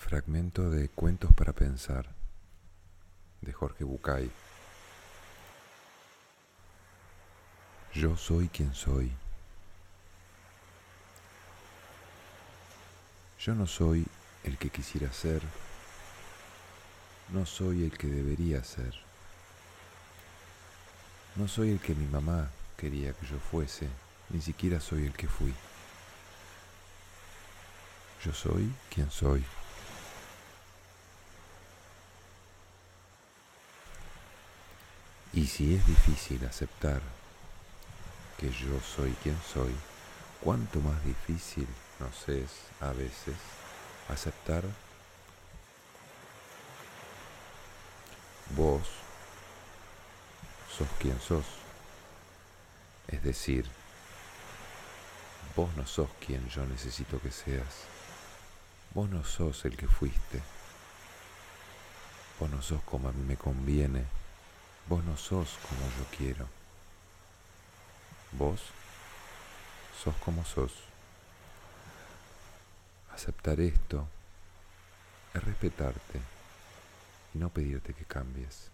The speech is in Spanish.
Fragmento de Cuentos para Pensar de Jorge Bucay. Yo soy quien soy. Yo no soy el que quisiera ser. No soy el que debería ser. No soy el que mi mamá quería que yo fuese. Ni siquiera soy el que fui. Yo soy quien soy. Y si es difícil aceptar que yo soy quien soy, cuánto más difícil nos es a veces aceptar vos sos quien sos. Es decir, vos no sos quien yo necesito que seas. Vos no sos el que fuiste. Vos no sos como a mí me conviene Vos no sos como yo quiero. Vos sos como sos. Aceptar esto es respetarte y no pedirte que cambies.